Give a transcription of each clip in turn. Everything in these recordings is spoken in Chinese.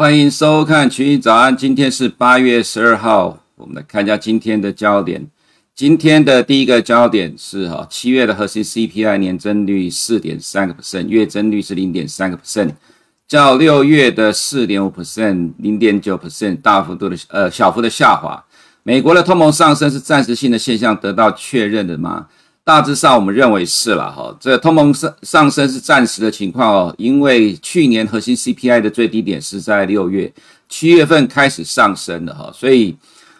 欢迎收看群益早安，今天是八月十二号，我们来看一下今天的焦点。今天的第一个焦点是哈，七月的核心 CPI 年增率四点三个 percent，月增率是零点三个 percent，较六月的四点五 percent、零点九 percent 大幅度的呃小幅的下滑。美国的通膨上升是暂时性的现象，得到确认的吗？大致上，我们认为是了哈。这通膨上上升是暂时的情况哦，因为去年核心 CPI 的最低点是在六月，七月份开始上升的哈，所以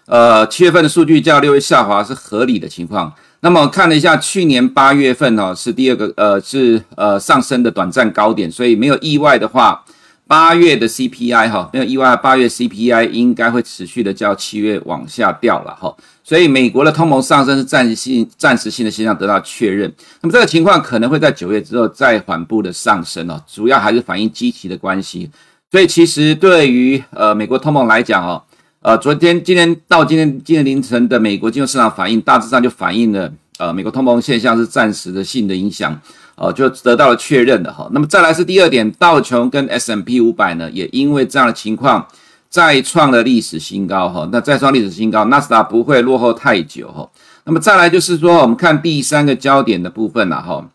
呃七月份的数据较六月下滑是合理的情况。那么看了一下去年八月份哦，是第二个呃是呃上升的短暂高点，所以没有意外的话。八月的 CPI 哈，没有意外，八月 CPI 应该会持续的较七月往下掉了哈，所以美国的通膨上升是暂时性、暂时性的现象得到确认。那么这个情况可能会在九月之后再缓步的上升哦，主要还是反映基期的关系。所以其实对于呃美国通膨来讲哦，呃昨天、今天到今天今天凌晨的美国金融市场反应，大致上就反映了呃美国通膨现象是暂时的性的影响。哦，就得到了确认的哈。那么再来是第二点，道琼跟 S M P 五百呢，也因为这样的情况再创了历史新高哈。那再创历史新高，纳斯达不会落后太久哈。那么再来就是说，我们看第三个焦点的部分了哈。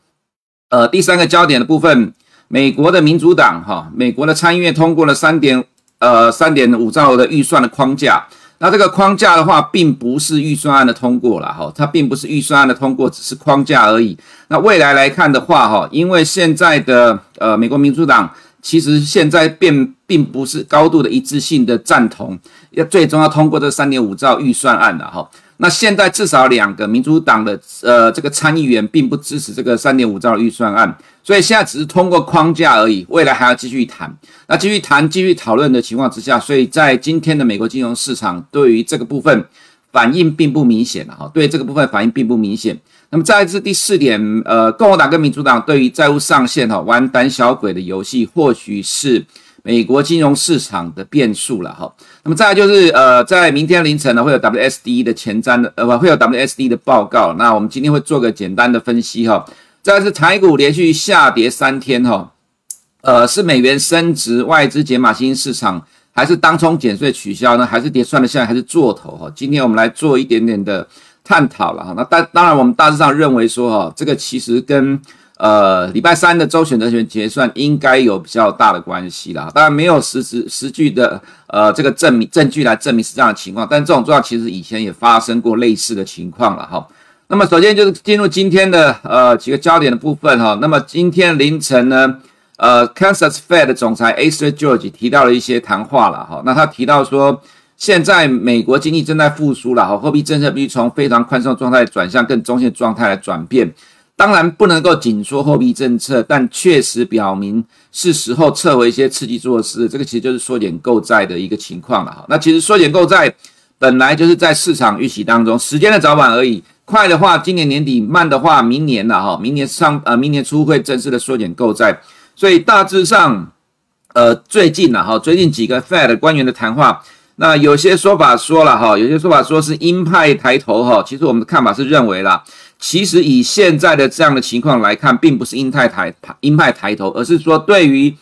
呃，第三个焦点的部分，美国的民主党哈，美国的参议院通过了三点呃三点五兆的预算的框架。那这个框架的话，并不是预算案的通过了哈，它并不是预算案的通过，只是框架而已。那未来来看的话哈，因为现在的呃美国民主党其实现在并并不是高度的一致性的赞同，要最终要通过这三点五兆预算案的哈。那现在至少两个民主党的呃这个参议员并不支持这个三点五兆预算案。所以现在只是通过框架而已，未来还要继续谈。那继续谈、继续讨论的情况之下，所以在今天的美国金融市场对于这个部分反应并不明显了哈，对这个部分反应并不明显。那么再来是第四点，呃，共和党跟民主党对于债务上限哈玩胆小鬼的游戏，或许是美国金融市场的变数了哈。那么再来就是呃，在明天凌晨呢会有 WSD 的前瞻的呃不会有 WSD 的报告，那我们今天会做个简单的分析哈。再是台股连续下跌三天哈，呃，是美元升值、外资解码新兴市场，还是当冲减税取消呢？还是跌算了下来，还是做头哈？今天我们来做一点点的探讨了哈。那当当然，我们大致上认为说哈，这个其实跟呃礼拜三的周选择权结算应该有比较大的关系啦。当然没有实质实据的呃这个证明证据来证明是这样的情况，但这种状况其实以前也发生过类似的情况了哈。那么首先就是进入今天的呃几个焦点的部分哈。那么今天凌晨呢，呃，Kansas Fed 总裁 a s t r George 提到了一些谈话了哈。那他提到说，现在美国经济正在复苏了哈，货币政策必须从非常宽松状态转向更中性状态来转变。当然不能够紧缩货币政策，但确实表明是时候撤回一些刺激措施。这个其实就是缩减购债的一个情况了哈。那其实缩减购债本来就是在市场预期当中，时间的早晚而已。快的话，今年年底；慢的话，明年了哈。明年上呃，明年初会正式的缩减购债。所以大致上，呃，最近了哈，最近几个 Fed 官员的谈话，那有些说法说了哈，有些说法说是鹰派抬头哈。其实我们的看法是认为啦，其实以现在的这样的情况来看，并不是鹰派抬鹰派抬头，而是说对于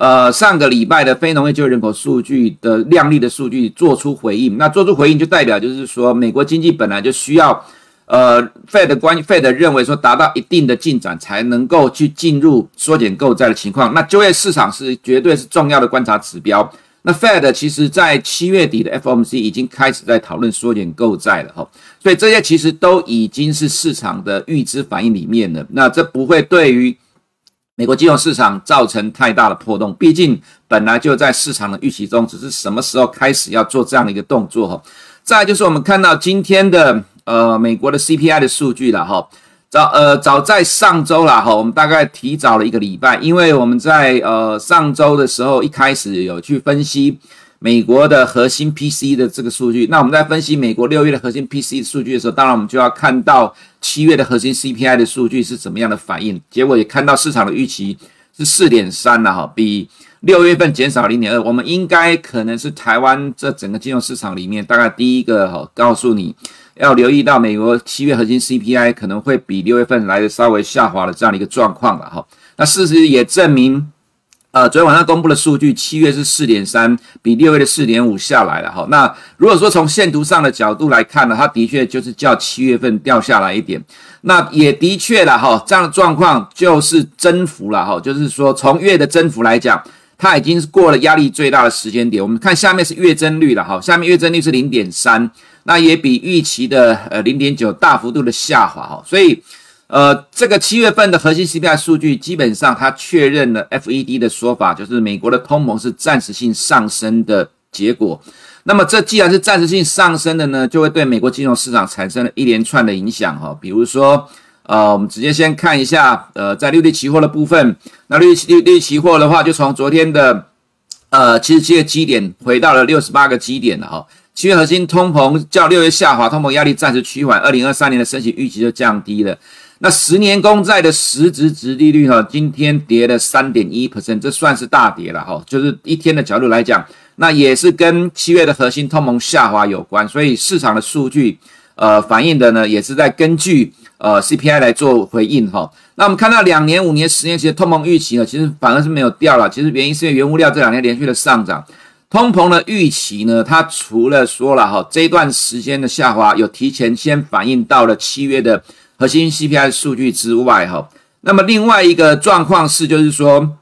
呃上个礼拜的非农业就业人口数据的亮丽的数据做出回应。那做出回应就代表就是说，美国经济本来就需要。呃，Fed 关 Fed 认为说，达到一定的进展才能够去进入缩减购债的情况。那就业市场是绝对是重要的观察指标。那 Fed 其实在七月底的 FOMC 已经开始在讨论缩减购债了哈，所以这些其实都已经是市场的预知反应里面了。那这不会对于美国金融市场造成太大的波动，毕竟本来就在市场的预期中，只是什么时候开始要做这样的一个动作哈。再就是我们看到今天的。呃，美国的 CPI 的数据了哈，早呃早在上周了哈，我们大概提早了一个礼拜，因为我们在呃上周的时候一开始有去分析美国的核心 P C 的这个数据，那我们在分析美国六月的核心 P C 数据的时候，当然我们就要看到七月的核心 CPI 的数据是怎么样的反应，结果也看到市场的预期是四点三了哈，比六月份减少零点二，我们应该可能是台湾这整个金融市场里面大概第一个哈，告诉你。要留意到美国七月核心 CPI 可能会比六月份来的稍微下滑的这样的一个状况了哈。那事实也证明，呃，昨天晚上公布的数据，七月是四点三，比六月的四点五下来了哈。那如果说从线图上的角度来看呢，它的确就是较七月份掉下来一点。那也的确了哈，这样的状况就是增幅了哈，就是说从月的增幅来讲，它已经是过了压力最大的时间点。我们看下面是月增率了哈，下面月增率是零点三，那也比预期的呃零点九大幅度的下滑哈，所以。呃，这个七月份的核心 CPI 数据，基本上它确认了 FED 的说法，就是美国的通膨是暂时性上升的结果。那么这既然是暂时性上升的呢，就会对美国金融市场产生了一连串的影响哈。比如说，呃，我们直接先看一下，呃，在六月期货的部分，那六月六月期货的话，就从昨天的呃七十七个基点回到了六十八个基点了哈。七月核心通膨较六月下滑，通膨压力暂时趋缓，二零二三年的升息预期就降低了。那十年公债的实质殖利率哈，今天跌了三点一 percent，这算是大跌了哈。就是一天的角度来讲，那也是跟七月的核心通膨下滑有关。所以市场的数据，呃，反映的呢，也是在根据呃 CPI 来做回应哈。那我们看到两年、五年、十年期的通膨预期呢，其实反而是没有掉了。其实原因是因为原物料这两天连续的上涨，通膨的预期呢，它除了说了哈，这一段时间的下滑有提前先反映到了七月的。核心 CPI 数据之外，哈，那么另外一个状况是，就是说，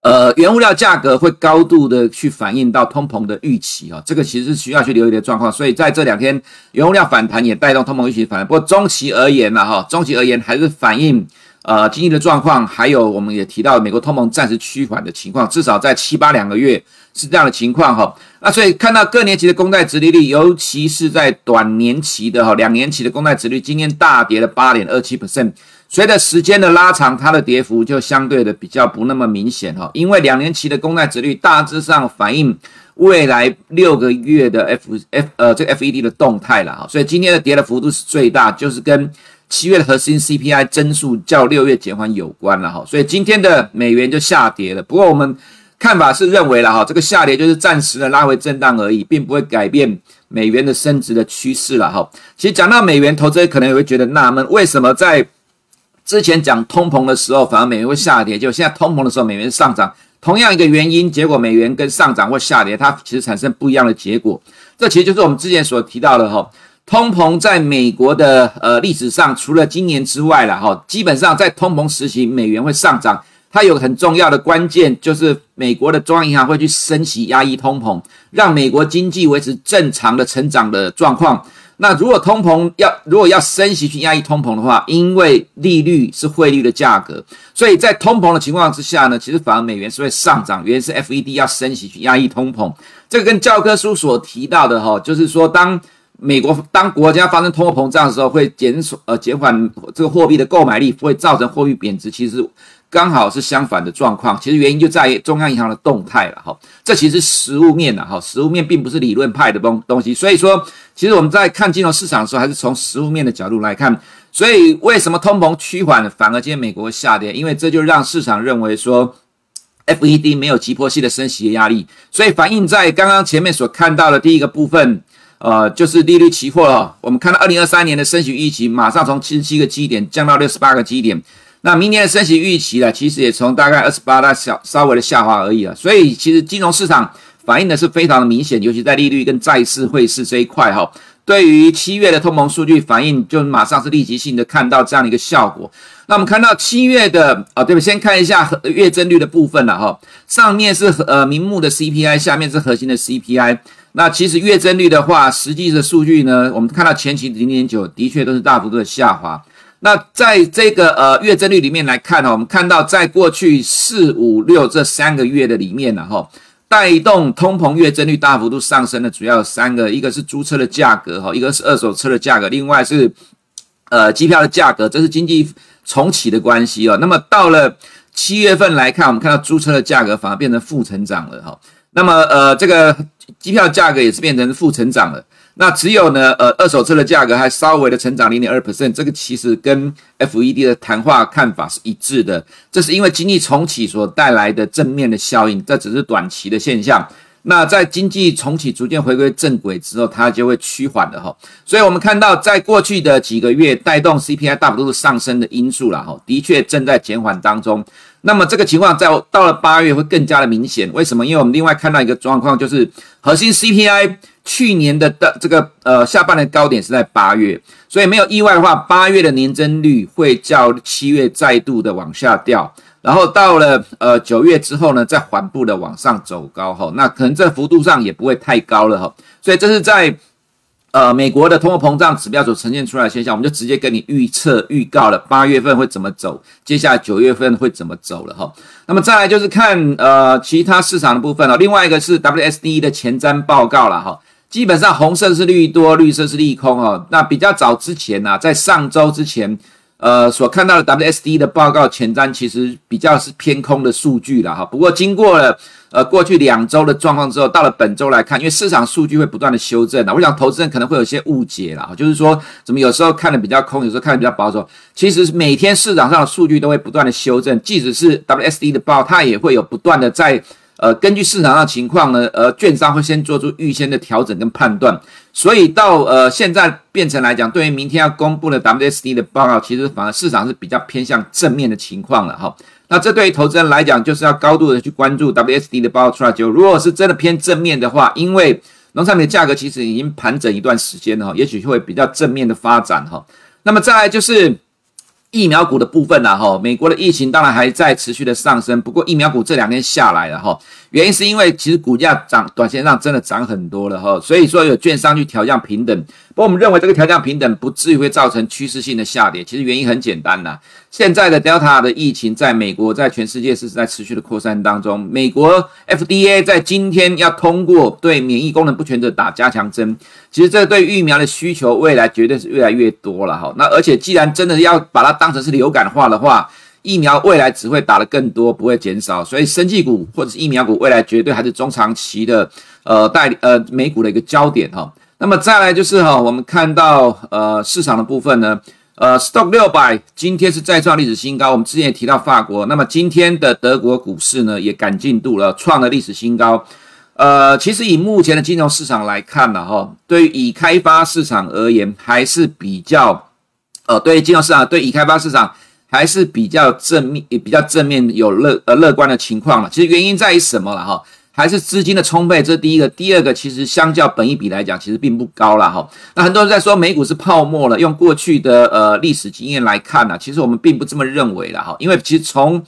呃，原物料价格会高度的去反映到通膨的预期，哈，这个其实是需要去留意的状况。所以在这两天，原物料反弹也带动通膨预期反弹。不过中期而言呢，哈，中期而言还是反映呃经济的状况，还有我们也提到美国通膨暂时趋缓的情况，至少在七八两个月是这样的情况，哈。那所以看到各年期的公债殖利率，尤其是在短年期的哈两年期的公债殖率，今天大跌了八点二七 percent。随着时间的拉长，它的跌幅就相对的比较不那么明显哈，因为两年期的公债殖率大致上反映未来六个月的 F F 呃这个 FED 的动态了哈，所以今天的跌的幅度是最大，就是跟七月的核心 CPI 增速较六月减缓有关了哈，所以今天的美元就下跌了。不过我们。看法是认为了哈，这个下跌就是暂时的拉回震荡而已，并不会改变美元的升值的趋势了哈。其实讲到美元，投资者可能也会觉得纳闷，为什么在之前讲通膨的时候，反而美元会下跌，就现在通膨的时候，美元上涨，同样一个原因，结果美元跟上涨或下跌，它其实产生不一样的结果。这其实就是我们之前所提到的哈，通膨在美国的呃历史上，除了今年之外了哈，基本上在通膨时期，美元会上涨。它有很重要的关键，就是美国的中央银行会去升息压抑通膨，让美国经济维持正常的成长的状况。那如果通膨要如果要升息去压抑通膨的话，因为利率是汇率的价格，所以在通膨的情况之下呢，其实反而美元是会上涨。原因是 FED 要升息去压抑通膨，这个跟教科书所提到的哈，就是说当美国当国家发生通货膨胀的时候，会减少呃减缓这个货币的购买力，会造成货币贬值。其实。刚好是相反的状况，其实原因就在于中央银行的动态了哈。这其实实物面的哈，实物面并不是理论派的东东西。所以说，其实我们在看金融市场的时候，还是从实物面的角度来看。所以为什么通膨趋缓，反而今天美国下跌？因为这就让市场认为说，FED 没有急迫性的升息的压力。所以反映在刚刚前面所看到的第一个部分，呃，就是利率期货。我们看到二零二三年的升息预期，马上从七十七个基点降到六十八个基点。那明年的升息预期呢，其实也从大概二十八大小稍微的下滑而已了。所以其实金融市场反映的是非常的明显，尤其在利率跟债市汇市这一块哈。对于七月的通膨数据反应，就马上是立即性的看到这样的一个效果。那我们看到七月的啊，对不？先看一下月增率的部分了哈。上面是呃名目的 CPI，下面是核心的 CPI。那其实月增率的话，实际的数据呢，我们看到前期零点九的确都是大幅度的下滑。那在这个呃月增率里面来看哈，我们看到在过去四五六这三个月的里面呢哈，带动通膨月增率大幅度上升的主要有三个，一个是租车的价格哈，一个是二手车的价格，另外是呃机票的价格，这是经济重启的关系哦。那么到了七月份来看，我们看到租车的价格反而变成负成长了哈。那么呃这个机票价格也是变成负成长了。那只有呢，呃，二手车的价格还稍微的成长零点二 percent，这个其实跟 FED 的谈话看法是一致的。这是因为经济重启所带来的正面的效应，这只是短期的现象。那在经济重启逐渐回归正轨之后，它就会趋缓的哈。所以我们看到，在过去的几个月带动 CPI 大幅度上升的因素了哈，的确正在减缓当中。那么这个情况在到了八月会更加的明显。为什么？因为我们另外看到一个状况，就是核心 CPI 去年的的这个呃下半年高点是在八月，所以没有意外的话，八月的年增率会较七月再度的往下掉。然后到了呃九月之后呢，再缓步的往上走高哈，那可能这幅度上也不会太高了哈，所以这是在呃美国的通货膨胀指标所呈现出来的现象，我们就直接跟你预测预告了八月份会怎么走，接下来九月份会怎么走了哈。那么再来就是看呃其他市场的部分了，另外一个是 WSD 的前瞻报告了哈，基本上红色是利多，绿色是利空哦。那比较早之前呢，在上周之前。呃，所看到的 WSD 的报告前瞻其实比较是偏空的数据了哈。不过经过了呃过去两周的状况之后，到了本周来看，因为市场数据会不断的修正啊，我想投资人可能会有些误解了，就是说怎么有时候看的比较空，有时候看的比较保守。其实每天市场上的数据都会不断的修正，即使是 WSD 的报，它也会有不断的在。呃，根据市场上的情况呢，呃，券商会先做出预先的调整跟判断，所以到呃现在变成来讲，对于明天要公布的 WSD 的报告，其实反而市场是比较偏向正面的情况了哈。那这对于投资人来讲，就是要高度的去关注 WSD 的报告出来就，如果是真的偏正面的话，因为农产品的价格其实已经盘整一段时间了哈，也许会比较正面的发展哈。那么再来就是。疫苗股的部分呢，哈，美国的疫情当然还在持续的上升，不过疫苗股这两天下来了，哈，原因是因为其实股价涨，短线上真的涨很多了，哈，所以说有券商去调降平等。不过我们认为这个调降平等不至于会造成趋势性的下跌，其实原因很简单呐。现在的 Delta 的疫情在美国，在全世界是在持续的扩散当中。美国 FDA 在今天要通过对免疫功能不全者打加强针，其实这对疫苗的需求未来绝对是越来越多了哈。那而且既然真的要把它当成是流感化的话，疫苗未来只会打得更多，不会减少。所以生技股或者是疫苗股未来绝对还是中长期的呃代理呃美股的一个焦点哈。那么再来就是哈，我们看到呃市场的部分呢，呃，Stock 六百今天是再创历史新高。我们之前也提到法国，那么今天的德国股市呢也赶进度了，创了历史新高。呃，其实以目前的金融市场来看呢，哈，对于已开发市场而言还是比较，呃，对于金融市场对已开发市场还是比较正面，也比较正面有乐呃乐观的情况了。其实原因在于什么了哈？还是资金的充沛，这是第一个。第二个，其实相较本一比来讲，其实并不高了哈。那很多人在说美股是泡沫了，用过去的呃历史经验来看呢，其实我们并不这么认为了哈。因为其实从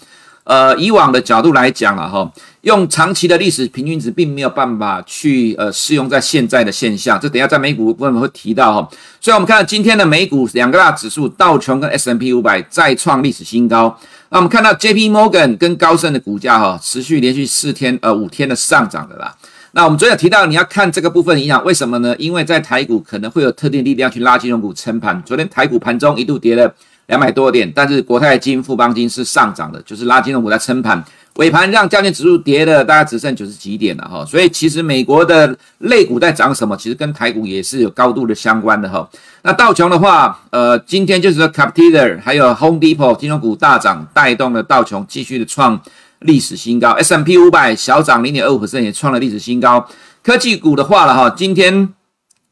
呃以往的角度来讲了哈，用长期的历史平均值并没有办法去呃适用在现在的现象。这等下在美股部分会提到哈。所以我们看到今天的美股两个大指数道琼跟 S M P 五百再创历史新高。那我们看到 J.P. Morgan 跟高盛的股价哈，持续连续四天呃五天的上涨的啦。那我们昨天有提到你要看这个部分影响，为什么呢？因为在台股可能会有特定力量去拉金融股撑盘。昨天台股盘中一度跌了两百多点，但是国泰金、富邦金是上涨的，就是拉金融股在撑盘。尾盘让加权指数跌了大概只剩九十几点了哈，所以其实美国的类股在涨什么，其实跟台股也是有高度的相关的哈。那道琼的话，呃，今天就是说 Caterpillar 还有 Home Depot 金融股大涨，带动了道琼继续的创历史新高。S M P 五百小涨零点二五%，也创了历史新高。科技股的话了哈，今天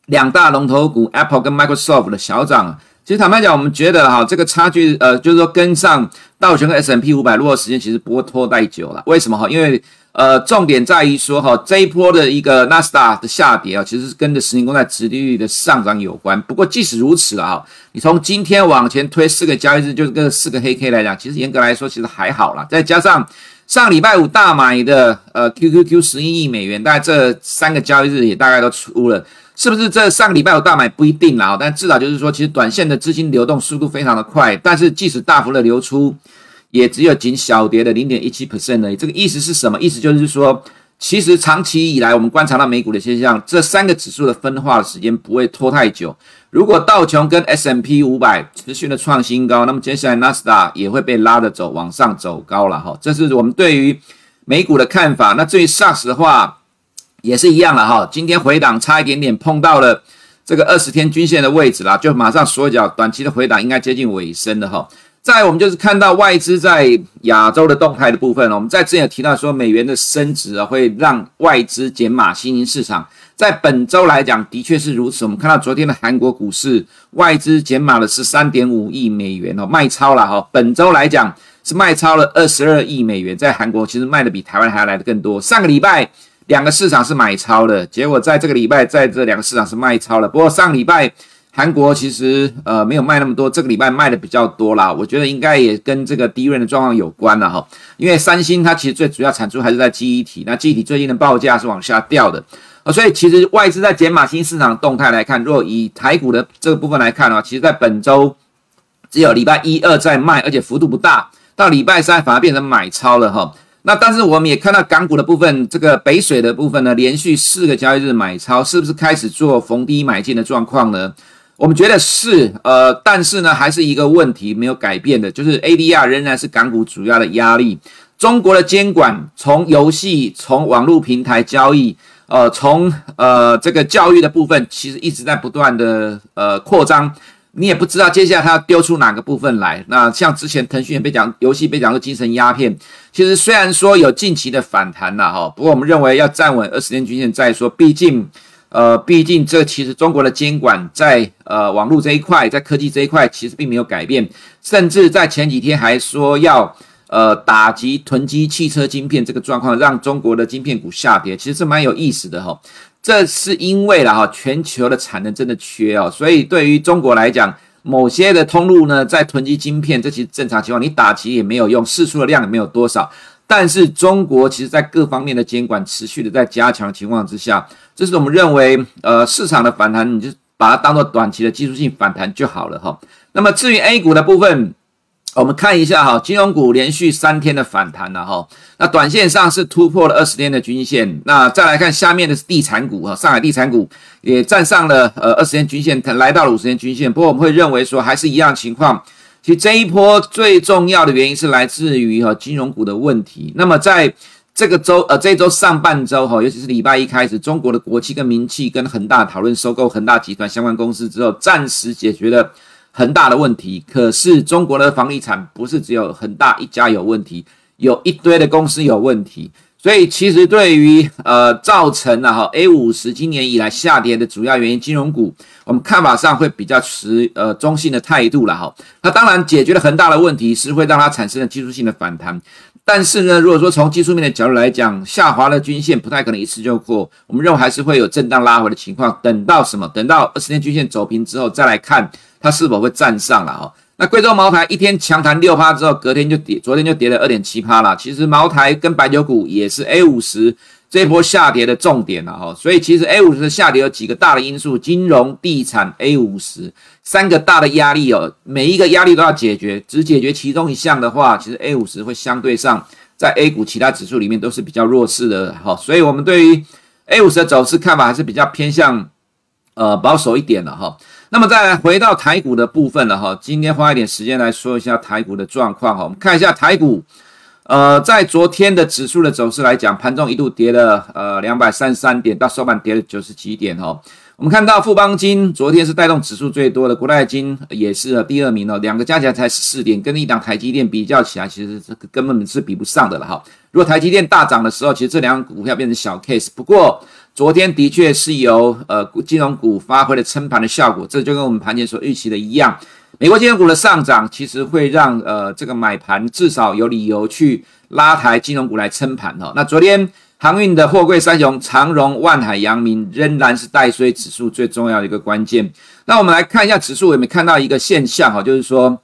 两大龙头股 Apple 跟 Microsoft 的小涨。其实坦白讲，我们觉得哈，这个差距，呃，就是说跟上道琼和 S M P 五百，落的时间其实不会拖太久了。为什么哈？因为呃，重点在于说哈，这一波的一个纳斯达的下跌啊，其实是跟着十年公债殖利率的上涨有关。不过即使如此啊，你从今天往前推四个交易日，就是跟四个黑 K 来讲，其实严格来说其实还好啦。再加上上礼拜五大买的呃 QQQ 十一亿美元，大概这三个交易日也大概都出了。是不是这上个礼拜有大买不一定啦，但至少就是说，其实短线的资金流动速度非常的快，但是即使大幅的流出，也只有仅小跌的零点一七 percent 而已。这个意思是什么？意思就是说，其实长期以来我们观察到美股的现象，这三个指数的分化的时间不会拖太久。如果道琼跟 S M P 五百持续的创新高，那么接下来纳斯达也会被拉着走，往上走高了哈。这是我们对于美股的看法。那至于 SARS 的话，也是一样了哈，今天回档差一点点碰到了这个二十天均线的位置啦，就马上缩脚，短期的回档应该接近尾声了哈。再我们就是看到外资在亚洲的动态的部分，我们在之前有提到说美元的升值啊，会让外资减码新兴市场。在本周来讲，的确是如此。我们看到昨天的韩国股市外资减码了十三点五亿美元哦，卖超了哈。本周来讲是卖超了二十二亿美元，在韩国其实卖的比台湾还要来的更多。上个礼拜两个市场是买超的，结果在这个礼拜在这两个市场是卖超了。不过上礼拜。韩国其实呃没有卖那么多，这个礼拜卖的比较多啦。我觉得应该也跟这个低润的状况有关了哈。因为三星它其实最主要产出还是在记忆体，那记忆体最近的报价是往下掉的啊，所以其实外资在减码新市场的动态来看，若以台股的这个部分来看啊，其实在本周只有礼拜一二在卖，而且幅度不大，到礼拜三反而变成买超了哈。那但是我们也看到港股的部分，这个北水的部分呢，连续四个交易日买超，是不是开始做逢低买进的状况呢？我们觉得是，呃，但是呢，还是一个问题没有改变的，就是 ADR 仍然是港股主要的压力。中国的监管从游戏、从网络平台交易，呃，从呃这个教育的部分，其实一直在不断的呃扩张。你也不知道接下来它要丢出哪个部分来。那像之前腾讯也被讲游戏被讲说精神鸦片，其实虽然说有近期的反弹了哈，不过我们认为要站稳二十天均线再说，毕竟。呃，毕竟这其实中国的监管在呃网络这一块，在科技这一块其实并没有改变，甚至在前几天还说要呃打击囤积汽车晶片这个状况，让中国的晶片股下跌，其实是蛮有意思的哈。这是因为了哈，全球的产能真的缺哦，所以对于中国来讲，某些的通路呢在囤积晶片，这其实正常情况，你打击也没有用，释出的量也没有多少。但是中国其实在各方面的监管持续的在加强情况之下，这是我们认为，呃，市场的反弹，你就把它当做短期的技术性反弹就好了哈。那么至于 A 股的部分，我们看一下哈，金融股连续三天的反弹了哈。那短线上是突破了二十天的均线，那再来看下面的是地产股哈，上海地产股也站上了呃二十天均线，来到了五十天均线。不过我们会认为说，还是一样情况。其实这一波最重要的原因是来自于哈金融股的问题。那么在这个周呃这周上半周哈，尤其是礼拜一开始，中国的国企跟民企跟恒大讨论收购恒大集团相关公司之后，暂时解决了很大的问题。可是中国的房地产不是只有恒大一家有问题，有一堆的公司有问题。所以其实对于呃造成了哈 A 五十今年以来下跌的主要原因，金融股我们看法上会比较持呃中性的态度了哈。那当然解决了很大的问题，是会让它产生了技术性的反弹。但是呢，如果说从技术面的角度来讲，下滑的均线不太可能一次就过，我们认为还是会有震荡拉回的情况。等到什么？等到二十天均线走平之后再来看它是否会站上了哈。那贵州茅台一天强弹六趴之后，隔天就跌，昨天就跌了二点七趴了。其实茅台跟白酒股也是 A 五十这一波下跌的重点了哈。所以其实 A 五十的下跌有几个大的因素：金融、地产、A 五十三个大的压力哦。每一个压力都要解决，只解决其中一项的话，其实 A 五十会相对上在 A 股其他指数里面都是比较弱势的哈。所以我们对于 A 五十的走势看法还是比较偏向呃保守一点的哈。那么再来回到台股的部分了哈，今天花一点时间来说一下台股的状况哈。我们看一下台股，呃，在昨天的指数的走势来讲，盘中一度跌了呃两百三十三点，到收盘跌了九十几点哈。我们看到富邦金昨天是带动指数最多的，国泰金也是第二名哦，两个加起来才十四点，跟一档台积电比较起来，其实这个根本是比不上的了哈。如果台积电大涨的时候，其实这两个股票变成小 case，不过。昨天的确是由呃金融股发挥了撑盘的效果，这就跟我们盘前所预期的一样。美国金融股的上涨，其实会让呃这个买盘至少有理由去拉抬金融股来撑盘哈。那昨天航运的货柜三雄长荣、万海、阳明仍然是带衰指数最重要的一个关键。那我们来看一下指数有没有看到一个现象哈，就是说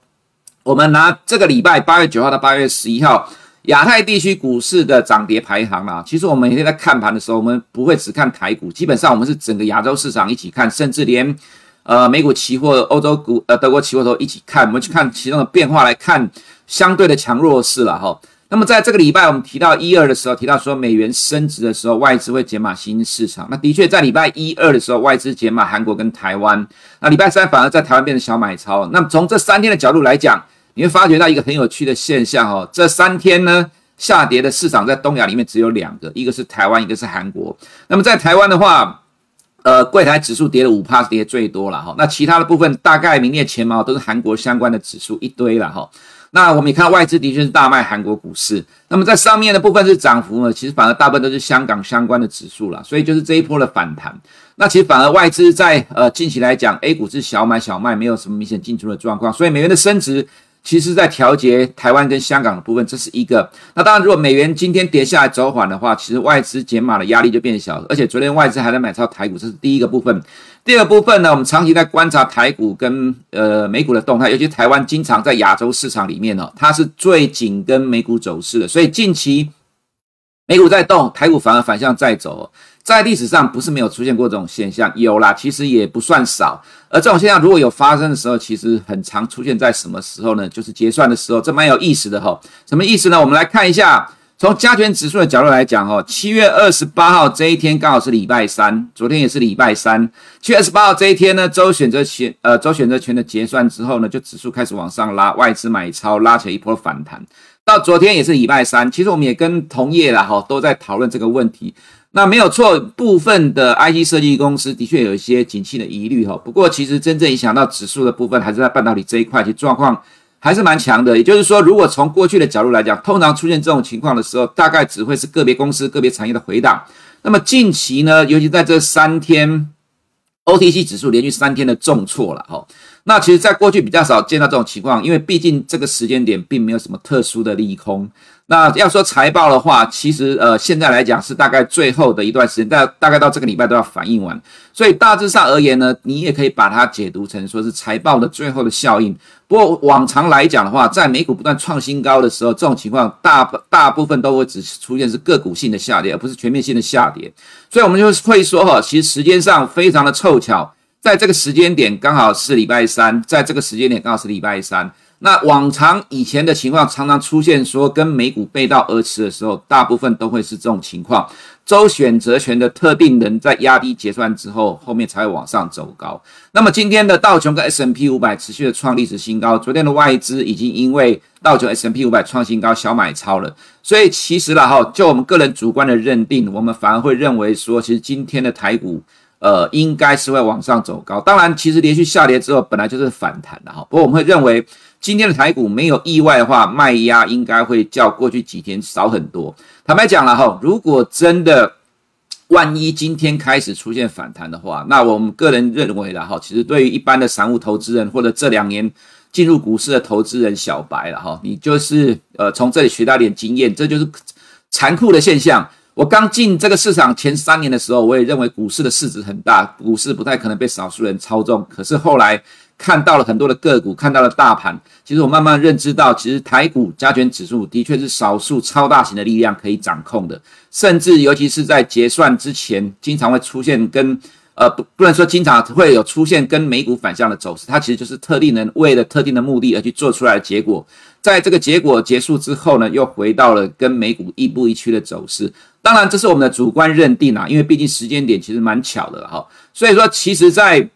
我们拿这个礼拜八月九号到八月十一号。亚太地区股市的涨跌排行啊，其实我们每天在看盘的时候，我们不会只看台股，基本上我们是整个亚洲市场一起看，甚至连呃美股期货、欧洲股、呃德国期货都一起看，我们去看其中的变化来看相对的强弱势了哈。那么在这个礼拜我们提到一二的时候，提到说美元升值的时候，外资会减码新市场。那的确在礼拜一二的时候，外资减码韩国跟台湾，那礼拜三反而在台湾变成小买超。那么从这三天的角度来讲。你会发觉到一个很有趣的现象哦，这三天呢下跌的市场在东亚里面只有两个，一个是台湾，一个是韩国。那么在台湾的话，呃，柜台指数跌了五趴，跌最多了哈。那其他的部分大概名列前茅，都是韩国相关的指数一堆了哈。那我们也看到外资的确是大卖韩国股市。那么在上面的部分是涨幅呢，其实反而大部分都是香港相关的指数了。所以就是这一波的反弹。那其实反而外资在呃近期来讲，A 股是小买小卖，没有什么明显进出的状况。所以美元的升值。其实，在调节台湾跟香港的部分，这是一个。那当然，如果美元今天跌下来走缓的话，其实外资减码的压力就变小。而且昨天外资还在买超台股，这是第一个部分。第二部分呢，我们长期在观察台股跟呃美股的动态，尤其台湾经常在亚洲市场里面呢，它是最紧跟美股走势的。所以近期美股在动，台股反而反向在走。在历史上不是没有出现过这种现象，有啦，其实也不算少。而这种现象如果有发生的时候，其实很常出现在什么时候呢？就是结算的时候，这蛮有意思的哈。什么意思呢？我们来看一下，从加权指数的角度来讲哈，七月二十八号这一天刚好是礼拜三，昨天也是礼拜三。七月二十八号这一天呢，周选择权呃周选择权的结算之后呢，就指数开始往上拉，外资买超拉起一波反弹。到昨天也是礼拜三，其实我们也跟同业啦哈都在讨论这个问题。那没有错，部分的 IC 设计公司的确有一些景气的疑虑哈。不过，其实真正影响到指数的部分，还是在半导体这一块，其实状况还是蛮强的。也就是说，如果从过去的角度来讲，通常出现这种情况的时候，大概只会是个别公司、个别产业的回档。那么近期呢，尤其在这三天，OTC 指数连续三天的重挫了哈。那其实，在过去比较少见到这种情况，因为毕竟这个时间点并没有什么特殊的利空。那要说财报的话，其实呃现在来讲是大概最后的一段时间，大大概到这个礼拜都要反映完，所以大致上而言呢，你也可以把它解读成说是财报的最后的效应。不过往常来讲的话，在美股不断创新高的时候，这种情况大大部分都会只出现是个股性的下跌，而不是全面性的下跌。所以我们就会说哈，其实时间上非常的凑巧，在这个时间点刚好是礼拜三，在这个时间点刚好是礼拜三。那往常以前的情况常常出现说跟美股背道而驰的时候，大部分都会是这种情况。周选择权的特定人在压低结算之后，后面才会往上走高。那么今天的道琼跟 S M P 五百持续的创历史新高，昨天的外资已经因为道琼 S M P 五百创新高小买超了，所以其实啦哈，就我们个人主观的认定，我们反而会认为说，其实今天的台股呃应该是会往上走高。当然，其实连续下跌之后本来就是反弹的哈，不过我们会认为。今天的台股没有意外的话，卖压应该会较过去几天少很多。坦白讲了哈，如果真的万一今天开始出现反弹的话，那我们个人认为了哈，其实对于一般的散户投资人或者这两年进入股市的投资人小白了哈，你就是呃从这里学到点经验，这就是残酷的现象。我刚进这个市场前三年的时候，我也认为股市的市值很大，股市不太可能被少数人操纵。可是后来。看到了很多的个股，看到了大盘。其实我慢慢认知到，其实台股加权指数的确是少数超大型的力量可以掌控的。甚至尤其是在结算之前，经常会出现跟呃不不能说经常会有出现跟美股反向的走势。它其实就是特定人为了特定的目的而去做出来的结果。在这个结果结束之后呢，又回到了跟美股亦步亦趋的走势。当然，这是我们的主观认定啊，因为毕竟时间点其实蛮巧的哈。所以说，其实，在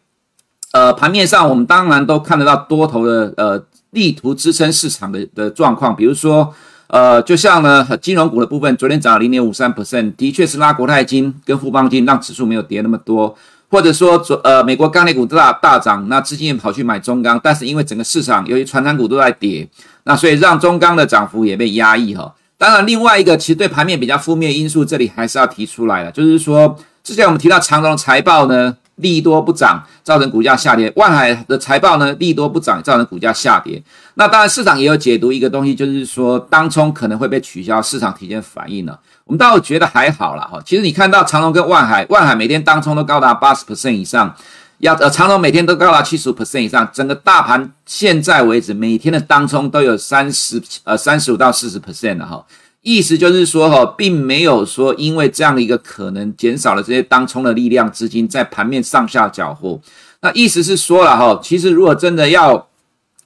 呃，盘面上我们当然都看得到多头的呃力图支撑市场的的状况，比如说呃，就像呢金融股的部分，昨天涨了零点五三 percent，的确是拉国泰金跟富邦金让指数没有跌那么多，或者说昨呃美国钢铁股大大涨，那资金也跑去买中钢，但是因为整个市场由于传产股都在跌，那所以让中钢的涨幅也被压抑哈。当然，另外一个其实对盘面比较负面因素，这里还是要提出来的，就是说之前我们提到长荣财报呢。利多不涨，造成股价下跌。万海的财报呢，利多不涨，造成股价下跌。那当然，市场也有解读一个东西，就是说当冲可能会被取消，市场提前反应了。我们倒觉得还好了哈。其实你看到长隆跟万海，万海每天当冲都高达八十 percent 以上，要呃长隆每天都高达七十五 percent 以上。整个大盘现在为止，每天的当冲都有三十呃三十五到四十 percent 的哈。意思就是说，哈，并没有说因为这样的一个可能减少了这些当冲的力量，资金在盘面上下搅和。那意思是说了，哈，其实如果真的要，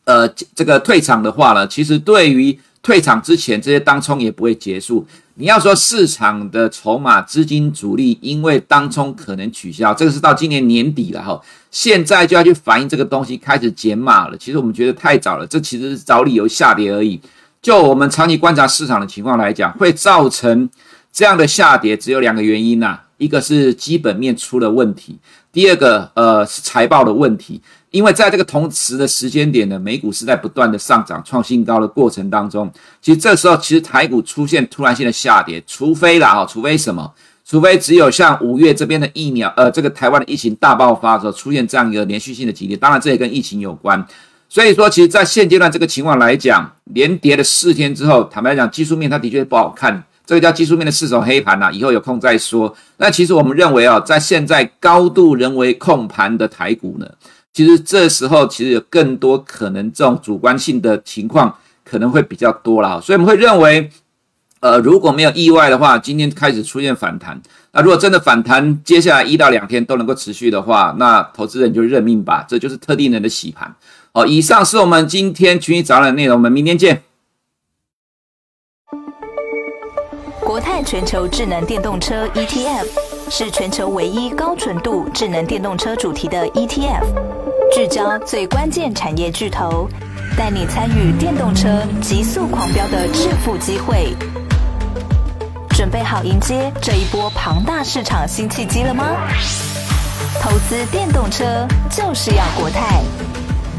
呃，这个退场的话呢，其实对于退场之前这些当冲也不会结束。你要说市场的筹码资金主力因为当冲可能取消，这个是到今年年底了哈，现在就要去反映这个东西开始减码了。其实我们觉得太早了，这其实是找理由下跌而已。就我们长期观察市场的情况来讲，会造成这样的下跌，只有两个原因呐、一个是基本面出了问题，第二个呃是财报的问题。因为在这个同时的时间点呢，美股是在不断的上涨、创新高的过程当中，其实这时候其实台股出现突然性的下跌，除非啦哈，除非什么？除非只有像五月这边的疫苗，呃，这个台湾的疫情大爆发的时候出现这样一个连续性的急跌，当然这也跟疫情有关。所以说，其实，在现阶段这个情况来讲，连跌了四天之后，坦白讲，技术面它的确不好看，这个叫技术面的四手黑盘呐、啊，以后有空再说。那其实我们认为啊，在现在高度人为控盘的台股呢，其实这时候其实有更多可能这种主观性的情况可能会比较多了，所以我们会认为。呃，如果没有意外的话，今天开始出现反弹。那如果真的反弹，接下来一到两天都能够持续的话，那投资人就认命吧。这就是特定人的洗盘。好，以上是我们今天群益早鸟的内容，我们明天见。国泰全球智能电动车 ETF 是全球唯一高纯度智能电动车主题的 ETF，聚焦最关键产业巨头，带你参与电动车急速狂飙的致富机会。准备好迎接这一波庞大市场新契机了吗？投资电动车就是要国泰。